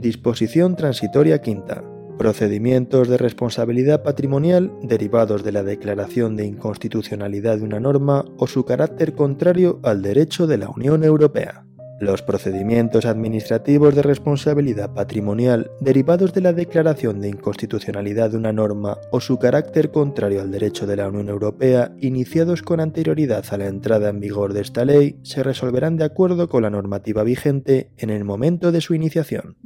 Disposición transitoria quinta. Procedimientos de responsabilidad patrimonial derivados de la declaración de inconstitucionalidad de una norma o su carácter contrario al derecho de la Unión Europea. Los procedimientos administrativos de responsabilidad patrimonial derivados de la declaración de inconstitucionalidad de una norma o su carácter contrario al derecho de la Unión Europea iniciados con anterioridad a la entrada en vigor de esta ley se resolverán de acuerdo con la normativa vigente en el momento de su iniciación.